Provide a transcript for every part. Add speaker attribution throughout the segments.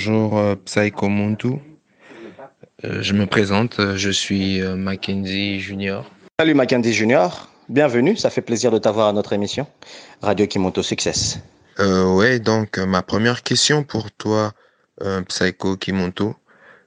Speaker 1: bonjour euh, Psycho Muntu. Euh, je me présente, euh, je suis Mackenzie Junior.
Speaker 2: Salut Mackenzie Junior, bienvenue, ça fait plaisir de t'avoir à notre émission Radio Kimoto Success.
Speaker 1: Euh, ouais, donc ma première question pour toi, euh, Psycho Kimonto,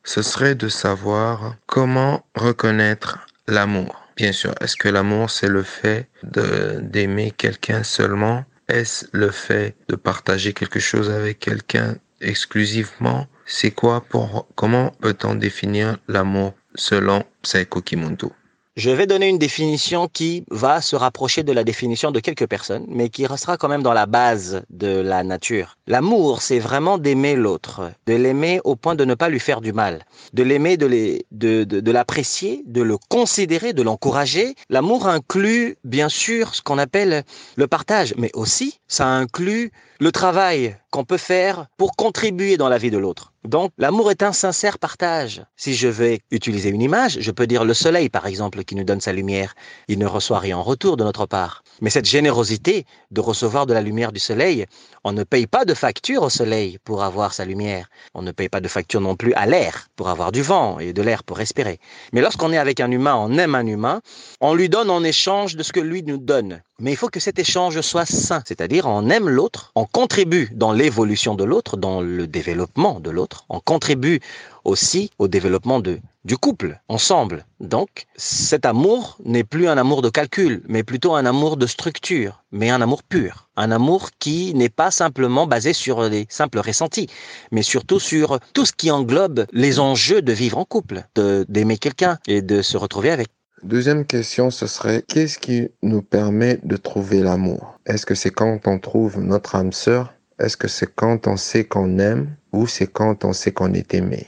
Speaker 1: ce serait de savoir comment reconnaître l'amour. Bien sûr, est-ce que l'amour c'est le fait d'aimer quelqu'un seulement? Est-ce le fait de partager quelque chose avec quelqu'un exclusivement? C'est quoi pour comment peut-on définir l'amour selon Psycho Kimonto?
Speaker 2: Je vais donner une définition qui va se rapprocher de la définition de quelques personnes, mais qui restera quand même dans la base de la nature. L'amour, c'est vraiment d'aimer l'autre, de l'aimer au point de ne pas lui faire du mal, de l'aimer, de- de l'apprécier, de le considérer, de l'encourager. L'amour inclut bien sûr ce qu'on appelle le partage, mais aussi ça inclut le travail qu'on peut faire pour contribuer dans la vie de l'autre. Donc, l'amour est un sincère partage. Si je vais utiliser une image, je peux dire le soleil, par exemple, qui nous donne sa lumière. Il ne reçoit rien en retour de notre part. Mais cette générosité de recevoir de la lumière du soleil, on ne paye pas de facture au soleil pour avoir sa lumière. On ne paye pas de facture non plus à l'air pour avoir du vent et de l'air pour respirer. Mais lorsqu'on est avec un humain, on aime un humain, on lui donne en échange de ce que lui nous donne. Mais il faut que cet échange soit sain, c'est-à-dire on aime l'autre, on contribue dans l'évolution de l'autre, dans le développement de l'autre, on contribue aussi au développement du couple, ensemble. Donc, cet amour n'est plus un amour de calcul, mais plutôt un amour de structure, mais un amour pur. Un amour qui n'est pas simplement basé sur des simples ressentis, mais surtout sur tout ce qui englobe les enjeux de vivre en couple, d'aimer quelqu'un et de se retrouver avec.
Speaker 1: Deuxième question, ce serait qu'est-ce qui nous permet de trouver l'amour? Est-ce que c'est quand on trouve notre âme sœur? Est-ce que c'est quand on sait qu'on aime? Ou c'est quand on sait qu'on est aimé?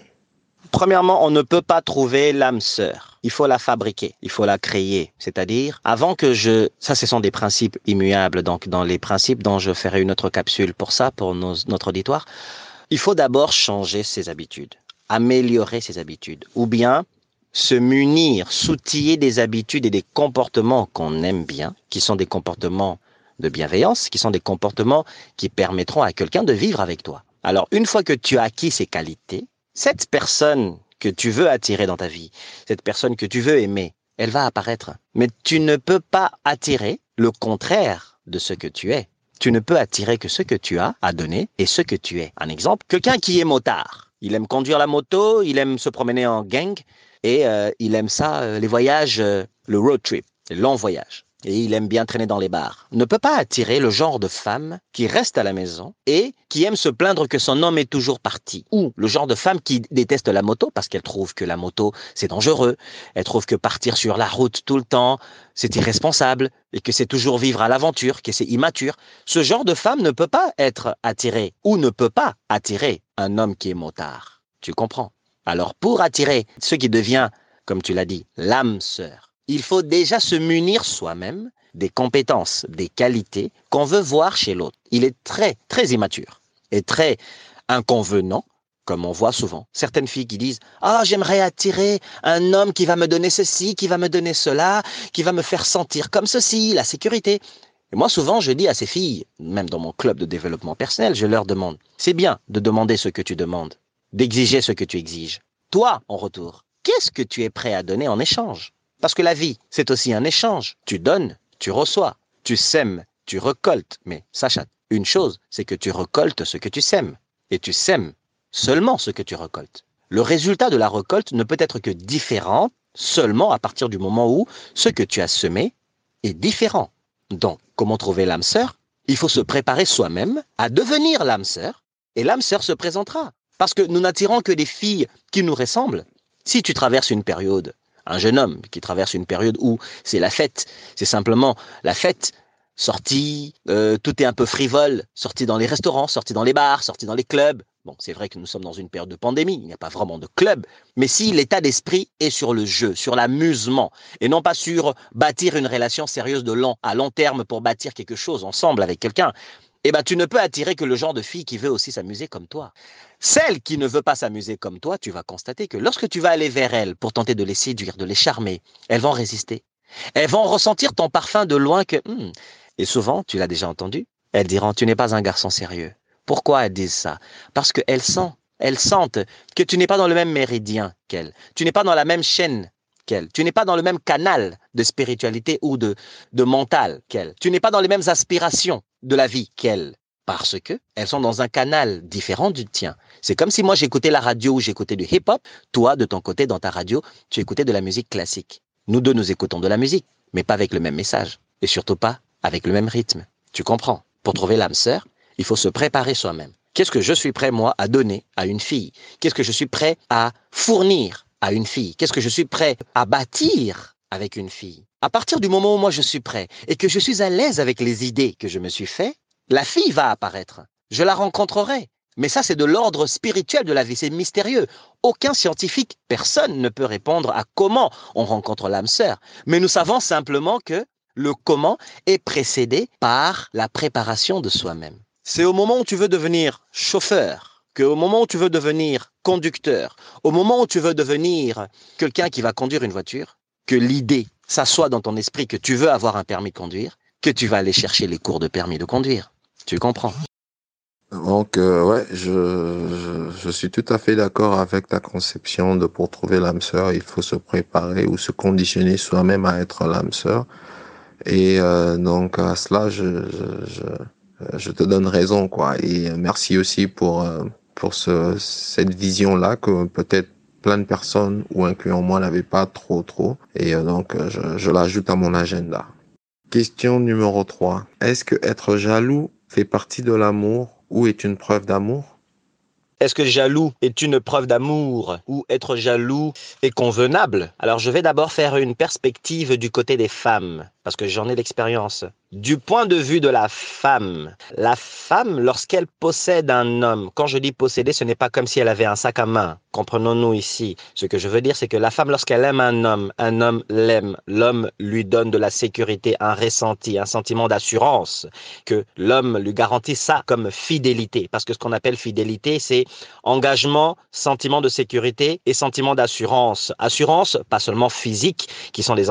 Speaker 2: Premièrement, on ne peut pas trouver l'âme sœur. Il faut la fabriquer, il faut la créer. C'est-à-dire, avant que je... Ça, ce sont des principes immuables. Donc, dans les principes dont je ferai une autre capsule pour ça, pour notre auditoire, il faut d'abord changer ses habitudes, améliorer ses habitudes, ou bien se munir, s'outiller des habitudes et des comportements qu'on aime bien, qui sont des comportements de bienveillance, qui sont des comportements qui permettront à quelqu'un de vivre avec toi. Alors, une fois que tu as acquis ces qualités, cette personne que tu veux attirer dans ta vie, cette personne que tu veux aimer, elle va apparaître. Mais tu ne peux pas attirer le contraire de ce que tu es. Tu ne peux attirer que ce que tu as à donner et ce que tu es. Un exemple, quelqu'un qui est motard. Il aime conduire la moto, il aime se promener en gang et euh, il aime ça, euh, les voyages, euh, le road trip, les longs voyages. Et il aime bien traîner dans les bars. Ne peut pas attirer le genre de femme qui reste à la maison et qui aime se plaindre que son homme est toujours parti. Ou le genre de femme qui déteste la moto parce qu'elle trouve que la moto c'est dangereux. Elle trouve que partir sur la route tout le temps c'est irresponsable et que c'est toujours vivre à l'aventure, que c'est immature. Ce genre de femme ne peut pas être attirée ou ne peut pas attirer un homme qui est motard. Tu comprends? Alors pour attirer ce qui devient, comme tu l'as dit, l'âme sœur, il faut déjà se munir soi-même des compétences, des qualités qu'on veut voir chez l'autre. Il est très, très immature et très inconvenant, comme on voit souvent. Certaines filles qui disent Ah, j'aimerais attirer un homme qui va me donner ceci, qui va me donner cela, qui va me faire sentir comme ceci, la sécurité. Et moi, souvent, je dis à ces filles, même dans mon club de développement personnel, je leur demande C'est bien de demander ce que tu demandes, d'exiger ce que tu exiges. Toi, en retour, qu'est-ce que tu es prêt à donner en échange? Parce que la vie, c'est aussi un échange. Tu donnes, tu reçois, tu sèmes, tu récoltes. Mais sache une chose, c'est que tu récoltes ce que tu sèmes. Et tu sèmes seulement ce que tu récoltes. Le résultat de la récolte ne peut être que différent seulement à partir du moment où ce que tu as semé est différent. Donc, comment trouver l'âme sœur? Il faut se préparer soi-même à devenir l'âme sœur et l'âme sœur se présentera. Parce que nous n'attirons que des filles qui nous ressemblent. Si tu traverses une période, un jeune homme qui traverse une période où c'est la fête, c'est simplement la fête, sortie, euh, tout est un peu frivole, sorti dans les restaurants, sorti dans les bars, sorti dans les clubs. Bon, c'est vrai que nous sommes dans une période de pandémie, il n'y a pas vraiment de club, mais si l'état d'esprit est sur le jeu, sur l'amusement, et non pas sur bâtir une relation sérieuse de long à long terme pour bâtir quelque chose ensemble avec quelqu'un, eh ben tu ne peux attirer que le genre de fille qui veut aussi s'amuser comme toi. Celle qui ne veut pas s'amuser comme toi, tu vas constater que lorsque tu vas aller vers elle pour tenter de les séduire, de les charmer, elles vont résister. Elles vont ressentir ton parfum de loin que... Hmm. Et souvent, tu l'as déjà entendu, elles diront, tu n'es pas un garçon sérieux. Pourquoi elles disent ça? Parce qu'elles sentent elles sentent que tu n'es pas dans le même méridien qu'elles, tu n'es pas dans la même chaîne tu n'es pas dans le même canal de spiritualité ou de, de mental qu'elles, tu n'es pas dans les mêmes aspirations de la vie qu'elles, parce que elles sont dans un canal différent du tien. C'est comme si moi j'écoutais la radio ou j'écoutais du hip-hop, toi de ton côté dans ta radio, tu écoutais de la musique classique. Nous deux nous écoutons de la musique, mais pas avec le même message et surtout pas avec le même rythme. Tu comprends? Pour trouver l'âme sœur, il faut se préparer soi-même. Qu'est-ce que je suis prêt, moi, à donner à une fille? Qu'est-ce que je suis prêt à fournir à une fille Qu'est-ce que je suis prêt à bâtir avec une fille? À partir du moment où moi je suis prêt et que je suis à l'aise avec les idées que je me suis fait, la fille va apparaître. Je la rencontrerai. Mais ça, c'est de l'ordre spirituel de la vie, c'est mystérieux. Aucun scientifique, personne ne peut répondre à comment on rencontre l'âme sœur. Mais nous savons simplement que le comment est précédé par la préparation de soi-même. C'est au moment où tu veux devenir chauffeur, que au moment où tu veux devenir conducteur, au moment où tu veux devenir quelqu'un qui va conduire une voiture, que l'idée s'assoit dans ton esprit que tu veux avoir un permis de conduire, que tu vas aller chercher les cours de permis de conduire. Tu comprends?
Speaker 1: Donc, euh, ouais, je, je, suis tout à fait d'accord avec ta conception de pour trouver l'âme sœur, il faut se préparer ou se conditionner soi-même à être l'âme sœur. Et euh, donc, à cela, je, je, je te donne raison, quoi. Et merci aussi pour euh, pour ce, cette vision-là que peut-être plein de personnes, ou incluant moi, n'avaient pas trop trop. Et euh, donc, je, je l'ajoute à mon agenda. Question numéro 3. Est-ce que être jaloux fait partie de l'amour ou est une preuve d'amour?
Speaker 2: Est-ce que jaloux est une preuve d'amour ou être jaloux est convenable? Alors je vais d'abord faire une perspective du côté des femmes, parce que j'en ai l'expérience. Du point de vue de la femme, la femme, lorsqu'elle possède un homme, quand je dis posséder, ce n'est pas comme si elle avait un sac à main. Comprenons-nous ici. Ce que je veux dire, c'est que la femme, lorsqu'elle aime un homme, un homme l'aime. L'homme lui donne de la sécurité, un ressenti, un sentiment d'assurance, que l'homme lui garantit ça comme fidélité. Parce que ce qu'on appelle fidélité, c'est engagement, sentiment de sécurité et sentiment d'assurance. Assurance, pas seulement physique, qui sont des,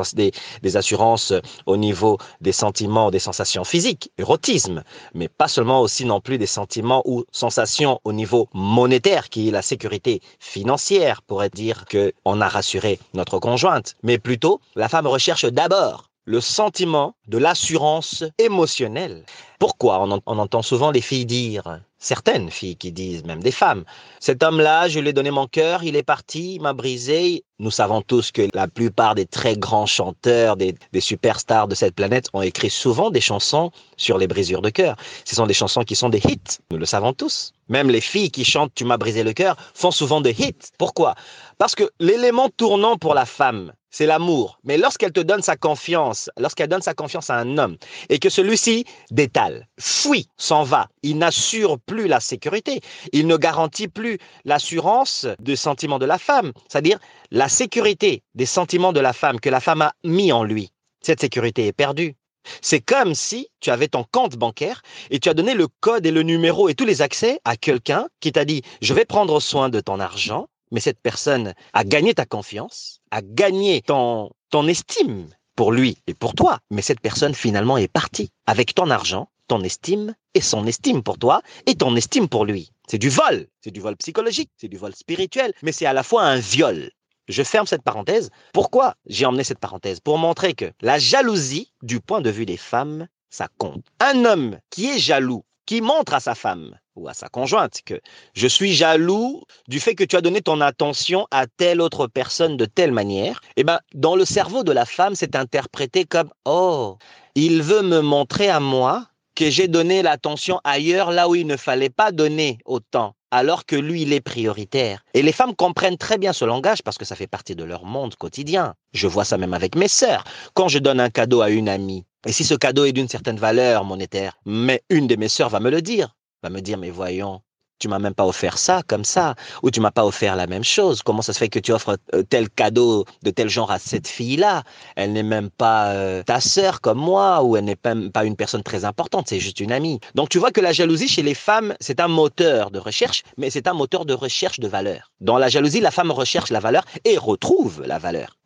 Speaker 2: des, assurances au niveau des sentiments, des sensations physiques, érotisme, mais pas seulement aussi non plus des sentiments ou sensations au niveau monétaire, qui est la sécurité financière, pourrait dire que on a rassuré notre conjointe, mais plutôt la femme recherche d'abord le sentiment de l'assurance émotionnelle. Pourquoi on, on, entend souvent les filles dire, certaines filles qui disent, même des femmes, cet homme-là, je lui ai donné mon cœur, il est parti, il m'a brisé. Nous savons tous que la plupart des très grands chanteurs, des, superstars de cette planète ont écrit souvent des chansons sur les brisures de cœur. Ce sont des chansons qui sont des hits, nous le savons tous. Même les filles qui chantent Tu m'as brisé le cœur font souvent des hits. Pourquoi? Parce que l'élément tournant pour la femme, c'est l'amour. Mais lorsqu'elle te donne sa confiance, lorsqu'elle donne sa confiance à un homme et que celui-ci détale, fuit, s'en va, il n'assure plus la sécurité, il ne garantit plus l'assurance des sentiments de la femme, c'est-à-dire la sécurité des sentiments de la femme que la femme a mis en lui. Cette sécurité est perdue. C'est comme si tu avais ton compte bancaire et tu as donné le code et le numéro et tous les accès à quelqu'un qui t'a dit je vais prendre soin de ton argent, mais cette personne a gagné ta confiance, a gagné ton, ton estime pour lui et pour toi, mais cette personne finalement est partie avec ton argent, ton estime et son estime pour toi et ton estime pour lui. C'est du vol, c'est du vol psychologique, c'est du vol spirituel, mais c'est à la fois un viol. Je ferme cette parenthèse. Pourquoi j'ai emmené cette parenthèse? Pour montrer que la jalousie, du point de vue des femmes, ça compte. Un homme qui est jaloux, qui montre à sa femme ou à sa conjointe que je suis jaloux du fait que tu as donné ton attention à telle autre personne de telle manière, eh ben, dans le cerveau de la femme, c'est interprété comme oh, il veut me montrer à moi que j'ai donné l'attention ailleurs là où il ne fallait pas donner autant alors que lui, il est prioritaire. Et les femmes comprennent très bien ce langage parce que ça fait partie de leur monde quotidien. Je vois ça même avec mes sœurs. Quand je donne un cadeau à une amie, et si ce cadeau est d'une certaine valeur monétaire, mais une de mes sœurs va me le dire, va me dire, mais voyons, tu m'as même pas offert ça comme ça, ou tu m'as pas offert la même chose. Comment ça se fait que tu offres tel cadeau de tel genre à cette fille-là? Elle n'est même pas euh, ta sœur comme moi, ou elle n'est même pas une personne très importante, c'est juste une amie. Donc tu vois que la jalousie chez les femmes, c'est un moteur de recherche, mais c'est un moteur de recherche de valeur. Dans la jalousie, la femme recherche la valeur et retrouve la valeur.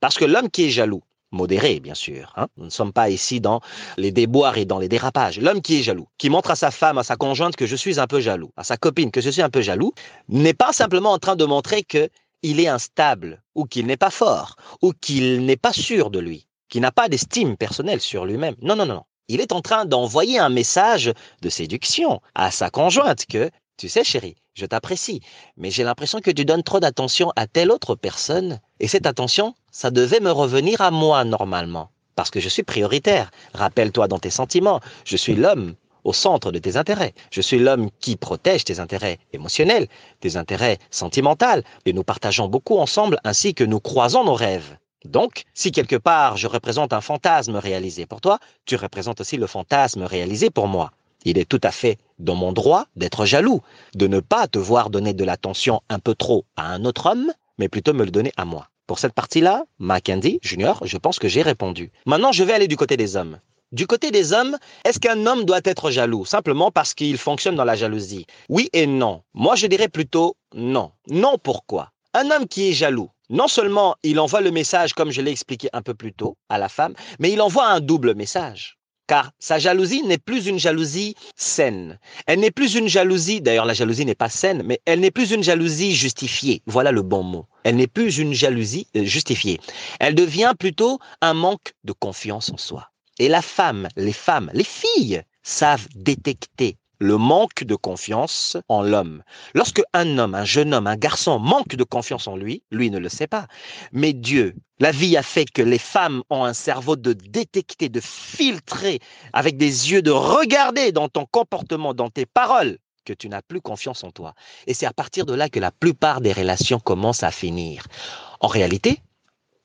Speaker 2: Parce que l'homme qui est jaloux, modéré, bien sûr. Hein. Nous ne sommes pas ici dans les déboires et dans les dérapages. L'homme qui est jaloux, qui montre à sa femme, à sa conjointe que je suis un peu jaloux, à sa copine que je suis un peu jaloux, n'est pas simplement en train de montrer que il est instable, ou qu'il n'est pas fort, ou qu'il n'est pas sûr de lui, qu'il n'a pas d'estime personnelle sur lui-même. Non, non, non. Il est en train d'envoyer un message de séduction à sa conjointe que, tu sais chérie, je t'apprécie, mais j'ai l'impression que tu donnes trop d'attention à telle autre personne, et cette attention, ça devait me revenir à moi normalement, parce que je suis prioritaire. Rappelle-toi dans tes sentiments, je suis l'homme au centre de tes intérêts. Je suis l'homme qui protège tes intérêts émotionnels, tes intérêts sentimentaux, et nous partageons beaucoup ensemble ainsi que nous croisons nos rêves. Donc, si quelque part je représente un fantasme réalisé pour toi, tu représentes aussi le fantasme réalisé pour moi. Il est tout à fait dans mon droit d'être jaloux, de ne pas te voir donner de l'attention un peu trop à un autre homme, mais plutôt me le donner à moi. Pour cette partie-là, Mackenzie, Junior, je pense que j'ai répondu. Maintenant, je vais aller du côté des hommes. Du côté des hommes, est-ce qu'un homme doit être jaloux? Simplement parce qu'il fonctionne dans la jalousie Oui et non. Moi, je dirais plutôt non. Non pourquoi? Un homme qui est jaloux, non seulement il envoie le message, comme je l'ai expliqué un peu plus tôt, à la femme, mais il envoie un double message. Car sa jalousie n'est plus une jalousie saine. Elle n'est plus une jalousie, d'ailleurs la jalousie n'est pas saine, mais elle n'est plus une jalousie justifiée. Voilà le bon mot. Elle n'est plus une jalousie euh, justifiée. Elle devient plutôt un manque de confiance en soi. Et la femme, les femmes, les filles savent détecter le manque de confiance en l'homme. Lorsque un homme, un jeune homme, un garçon manque de confiance en lui, lui ne le sait pas. Mais Dieu, la vie a fait que les femmes ont un cerveau de détecter, de filtrer, avec des yeux de regarder dans ton comportement, dans tes paroles, que tu n'as plus confiance en toi. Et c'est à partir de là que la plupart des relations commencent à finir. En réalité,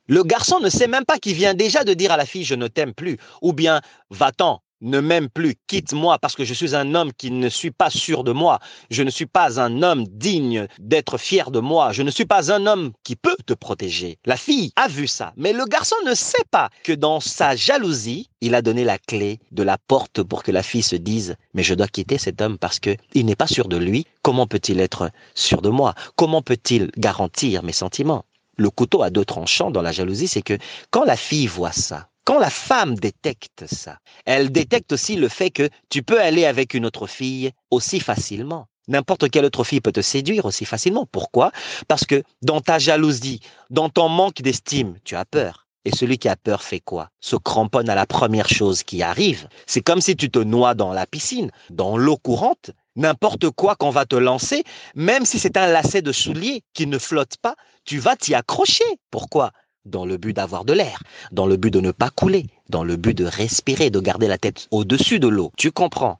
Speaker 2: le garçon ne sait même pas qu'il vient déjà de dire à la fille je ne t'aime plus, ou bien va-t'en, ne m'aime plus, quitte-moi parce que je suis un homme qui ne suis pas sûr de moi, je ne suis pas un homme digne d'être fier de moi, je ne suis pas un homme qui peut te protéger. La fille a vu ça, mais le garçon ne sait pas que dans sa jalousie, il a donné la clé de la porte pour que la fille se dise mais je dois quitter cet homme parce que il n'est pas sûr de lui, comment peut-il être sûr de moi? Comment peut-il garantir mes sentiments? Le couteau a deux tranchants dans la jalousie, c'est que quand la fille voit ça, quand la femme détecte ça, elle détecte aussi le fait que tu peux aller avec une autre fille aussi facilement. N'importe quelle autre fille peut te séduire aussi facilement. Pourquoi? Parce que dans ta jalousie, dans ton manque d'estime, tu as peur. Et celui qui a peur fait quoi? Se cramponne à la première chose qui arrive. C'est comme si tu te noies dans la piscine, dans l'eau courante. N'importe quoi qu'on va te lancer, même si c'est un lacet de soulier qui ne flotte pas, tu vas t'y accrocher. Pourquoi? Dans le but d'avoir de l'air, dans le but de ne pas couler, dans le but de respirer, de garder la tête au-dessus de l'eau. Tu comprends?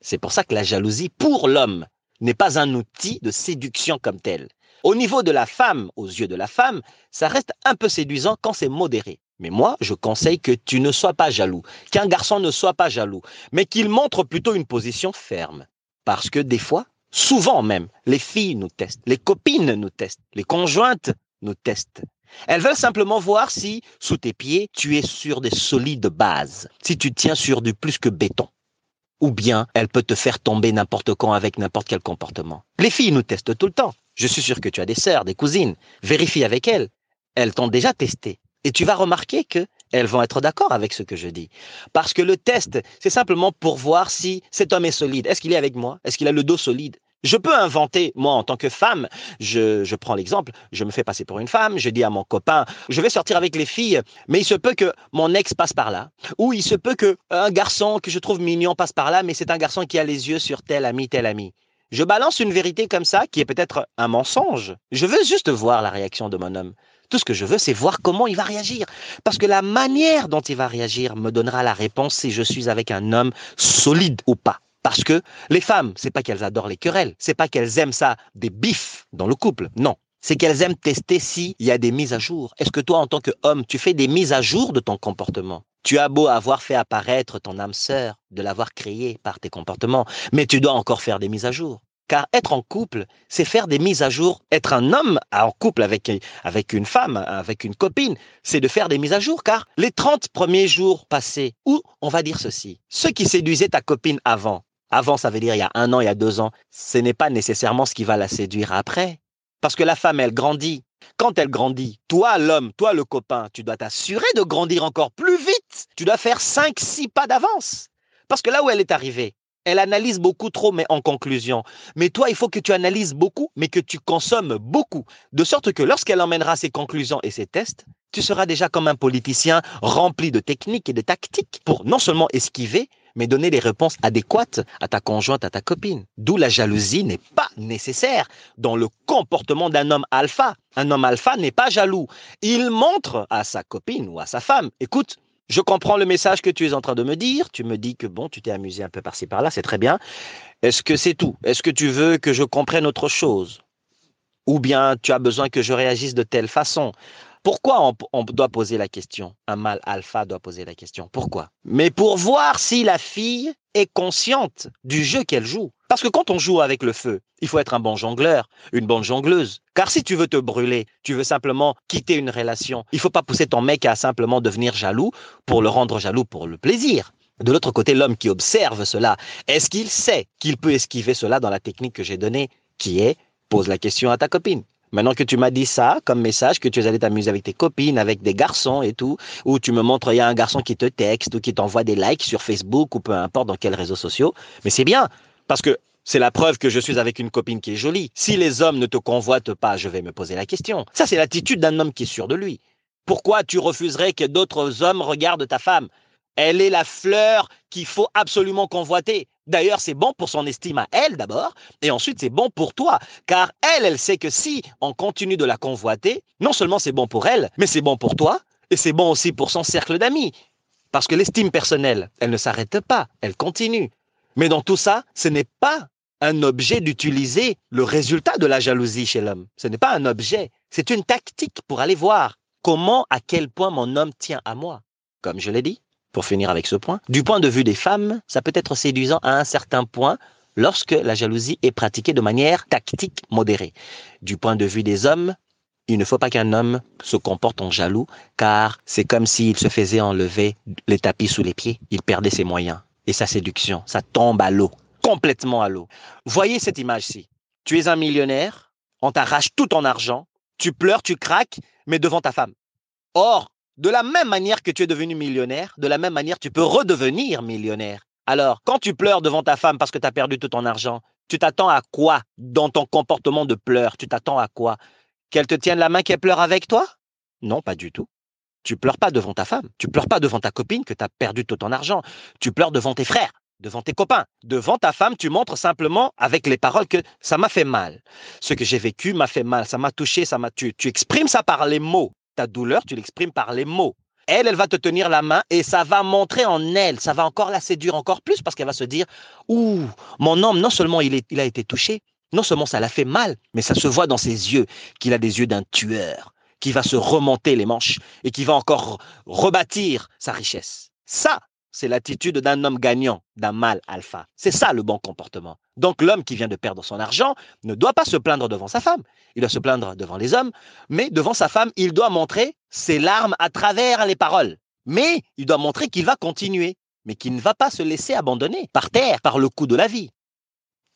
Speaker 2: C'est pour ça que la jalousie, pour l'homme, n'est pas un outil de séduction comme tel. Au niveau de la femme, aux yeux de la femme, ça reste un peu séduisant quand c'est modéré. Mais moi, je conseille que tu ne sois pas jaloux, qu'un garçon ne soit pas jaloux, mais qu'il montre plutôt une position ferme. Parce que des fois, souvent même, les filles nous testent, les copines nous testent, les conjointes nous testent. Elles veulent simplement voir si, sous tes pieds, tu es sur des solides bases, si tu tiens sur du plus que béton. Ou bien, elle peut te faire tomber n'importe quand avec n'importe quel comportement. Les filles nous testent tout le temps. Je suis sûr que tu as des sœurs, des cousines. Vérifie avec elles. Elles t'ont déjà testé. Et tu vas remarquer que elles vont être d'accord avec ce que je dis. Parce que le test, c'est simplement pour voir si cet homme est solide. Est-ce qu'il est avec moi? Est-ce qu'il a le dos solide? Je peux inventer, moi, en tant que femme, je, prends l'exemple, je me fais passer pour une femme, je dis à mon copain, je vais sortir avec les filles, mais il se peut que mon ex passe par là, ou il se peut que un garçon que je trouve mignon passe par là, mais c'est un garçon qui a les yeux sur tel ami, tel ami. Je balance une vérité comme ça, qui est peut-être un mensonge. Je veux juste voir la réaction de mon homme. Tout ce que je veux, c'est voir comment il va réagir. Parce que la manière dont il va réagir me donnera la réponse si je suis avec un homme solide ou pas. Parce que les femmes, c'est pas qu'elles adorent les querelles, c'est pas qu'elles aiment ça, des bifs dans le couple, non. C'est qu'elles aiment tester s'il y a des mises à jour. Est-ce que toi, en tant qu'homme, tu fais des mises à jour de ton comportement? Tu as beau avoir fait apparaître ton âme sœur, de l'avoir créée par tes comportements, mais tu dois encore faire des mises à jour. Car être en couple, c'est faire des mises à jour. Être un homme en couple avec, avec une femme, avec une copine, c'est de faire des mises à jour. Car les 30 premiers jours passés, ou on va dire ceci, ceux qui séduisaient ta copine avant, avant, ça veut dire il y a un an, il y a deux ans. Ce n'est pas nécessairement ce qui va la séduire après. Parce que la femme, elle grandit. Quand elle grandit, toi, l'homme, toi, le copain, tu dois t'assurer de grandir encore plus vite. Tu dois faire 5, 6 pas d'avance. Parce que là où elle est arrivée, elle analyse beaucoup trop, mais en conclusion. Mais toi, il faut que tu analyses beaucoup, mais que tu consommes beaucoup. De sorte que lorsqu'elle emmènera ses conclusions et ses tests, tu seras déjà comme un politicien rempli de techniques et de tactiques pour non seulement esquiver, mais donner les réponses adéquates à ta conjointe, à ta copine. D'où la jalousie n'est pas nécessaire dans le comportement d'un homme alpha. Un homme alpha n'est pas jaloux. Il montre à sa copine ou à sa femme, écoute, je comprends le message que tu es en train de me dire. Tu me dis que bon, tu t'es amusé un peu par-ci par-là, c'est très bien. Est-ce que c'est tout? Est-ce que tu veux que je comprenne autre chose? Ou bien tu as besoin que je réagisse de telle façon? Pourquoi on, doit poser la question? Un mâle alpha doit poser la question. Pourquoi? Mais pour voir si la fille est consciente du jeu qu'elle joue. Parce que quand on joue avec le feu, il faut être un bon jongleur, une bonne jongleuse. Car si tu veux te brûler, tu veux simplement quitter une relation, il faut pas pousser ton mec à simplement devenir jaloux pour le rendre jaloux pour le plaisir. De l'autre côté, l'homme qui observe cela, est-ce qu'il sait qu'il peut esquiver cela dans la technique que j'ai donnée, qui est pose la question à ta copine Maintenant que tu m'as dit ça comme message, que tu es allé t'amuser avec tes copines, avec des garçons et tout, ou tu me montres, il y a un garçon qui te texte ou qui t'envoie des likes sur Facebook ou peu importe dans quels réseaux sociaux, mais c'est bien, parce que c'est la preuve que je suis avec une copine qui est jolie. Si les hommes ne te convoitent pas, je vais me poser la question. Ça, c'est l'attitude d'un homme qui est sûr de lui. Pourquoi tu refuserais que d'autres hommes regardent ta femme? Elle est la fleur qu'il faut absolument convoiter. D'ailleurs, c'est bon pour son estime à elle d'abord, et ensuite c'est bon pour toi, car elle, elle sait que si on continue de la convoiter, non seulement c'est bon pour elle, mais c'est bon pour toi, et c'est bon aussi pour son cercle d'amis. Parce que l'estime personnelle, elle ne s'arrête pas, elle continue. Mais dans tout ça, ce n'est pas un objet d'utiliser le résultat de la jalousie chez l'homme. Ce n'est pas un objet, c'est une tactique pour aller voir comment, à quel point mon homme tient à moi. Comme je l'ai dit, pour finir avec ce point, du point de vue des femmes, ça peut être séduisant à un certain point lorsque la jalousie est pratiquée de manière tactique modérée. Du point de vue des hommes, il ne faut pas qu'un homme se comporte en jaloux, car c'est comme s'il se faisait enlever les tapis sous les pieds, il perdait ses moyens. Et sa séduction, ça tombe à l'eau, complètement à l'eau. Voyez cette image-ci. Tu es un millionnaire, on t'arrache tout ton argent, tu pleures, tu craques, mais devant ta femme. Or, de la même manière que tu es devenu millionnaire, de la même manière tu peux redevenir millionnaire. Alors, quand tu pleures devant ta femme parce que tu as perdu tout ton argent, tu t'attends à quoi dans ton comportement de pleurs? Tu t'attends à quoi? Qu'elle te tienne la main, qu'elle pleure avec toi? Non, pas du tout. Tu pleures pas devant ta femme, tu pleures pas devant ta copine que tu as perdu tout ton argent, tu pleures devant tes frères, devant tes copains. Devant ta femme, tu montres simplement avec les paroles que ça m'a fait mal. Ce que j'ai vécu m'a fait mal, ça m'a touché, ça m'a tué. Tu exprimes ça par les mots ta douleur, tu l'exprimes par les mots. Elle, elle va te tenir la main et ça va montrer en elle, ça va encore la séduire encore plus parce qu'elle va se dire, ouh, mon homme, non seulement il, il a été touché, non seulement ça l'a fait mal, mais ça se voit dans ses yeux qu'il a des yeux d'un tueur, qui va se remonter les manches et qui va encore rebâtir sa richesse. Ça, c'est l'attitude d'un homme gagnant, d'un mâle alpha. C'est ça le bon comportement. Donc l'homme qui vient de perdre son argent ne doit pas se plaindre devant sa femme, il doit se plaindre devant les hommes, mais devant sa femme, il doit montrer ses larmes à travers les paroles. Mais il doit montrer qu'il va continuer, mais qu'il ne va pas se laisser abandonner par terre par le coup de la vie.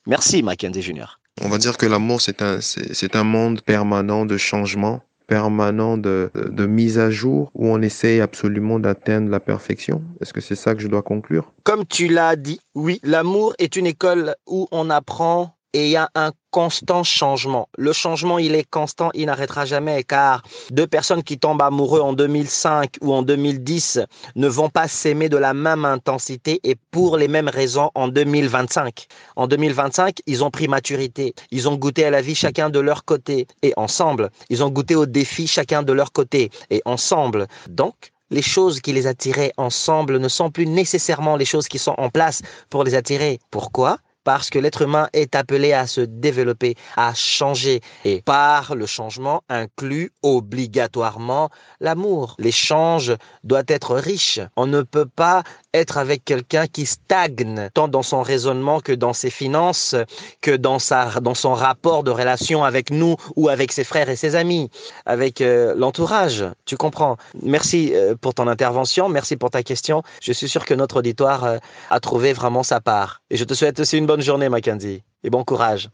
Speaker 2: Merci Mackenzie Junior.
Speaker 1: On va dire que l'amour, c'est c'est un monde permanent de changement permanent de, mise à jour où on essaye absolument d'atteindre la perfection? Est-ce que c'est ça que je dois conclure?
Speaker 2: Comme tu l'as dit, oui, l'amour est une école où on apprend et il y a un constant changement. Le changement, il est constant, il n'arrêtera jamais car deux personnes qui tombent amoureux en 2005 ou en 2010 ne vont pas s'aimer de la même intensité et pour les mêmes raisons en 2025. En 2025, ils ont pris maturité, ils ont goûté à la vie chacun de leur côté et ensemble. Ils ont goûté aux défis chacun de leur côté et ensemble. Donc, les choses qui les attiraient ensemble ne sont plus nécessairement les choses qui sont en place pour les attirer. Pourquoi? Parce que l'être humain est appelé à se développer, à changer. Et par le changement inclut obligatoirement l'amour. L'échange doit être riche. On ne peut pas être avec quelqu'un qui stagne, tant dans son raisonnement que dans ses finances, que dans, sa, dans son rapport de relation avec nous ou avec ses frères et ses amis, avec euh, l'entourage. Tu comprends. Merci euh, pour ton intervention, merci pour ta question. Je suis sûr que notre auditoire euh, a trouvé vraiment sa part. Et je te souhaite aussi une bonne journée, Mackenzie, et bon courage.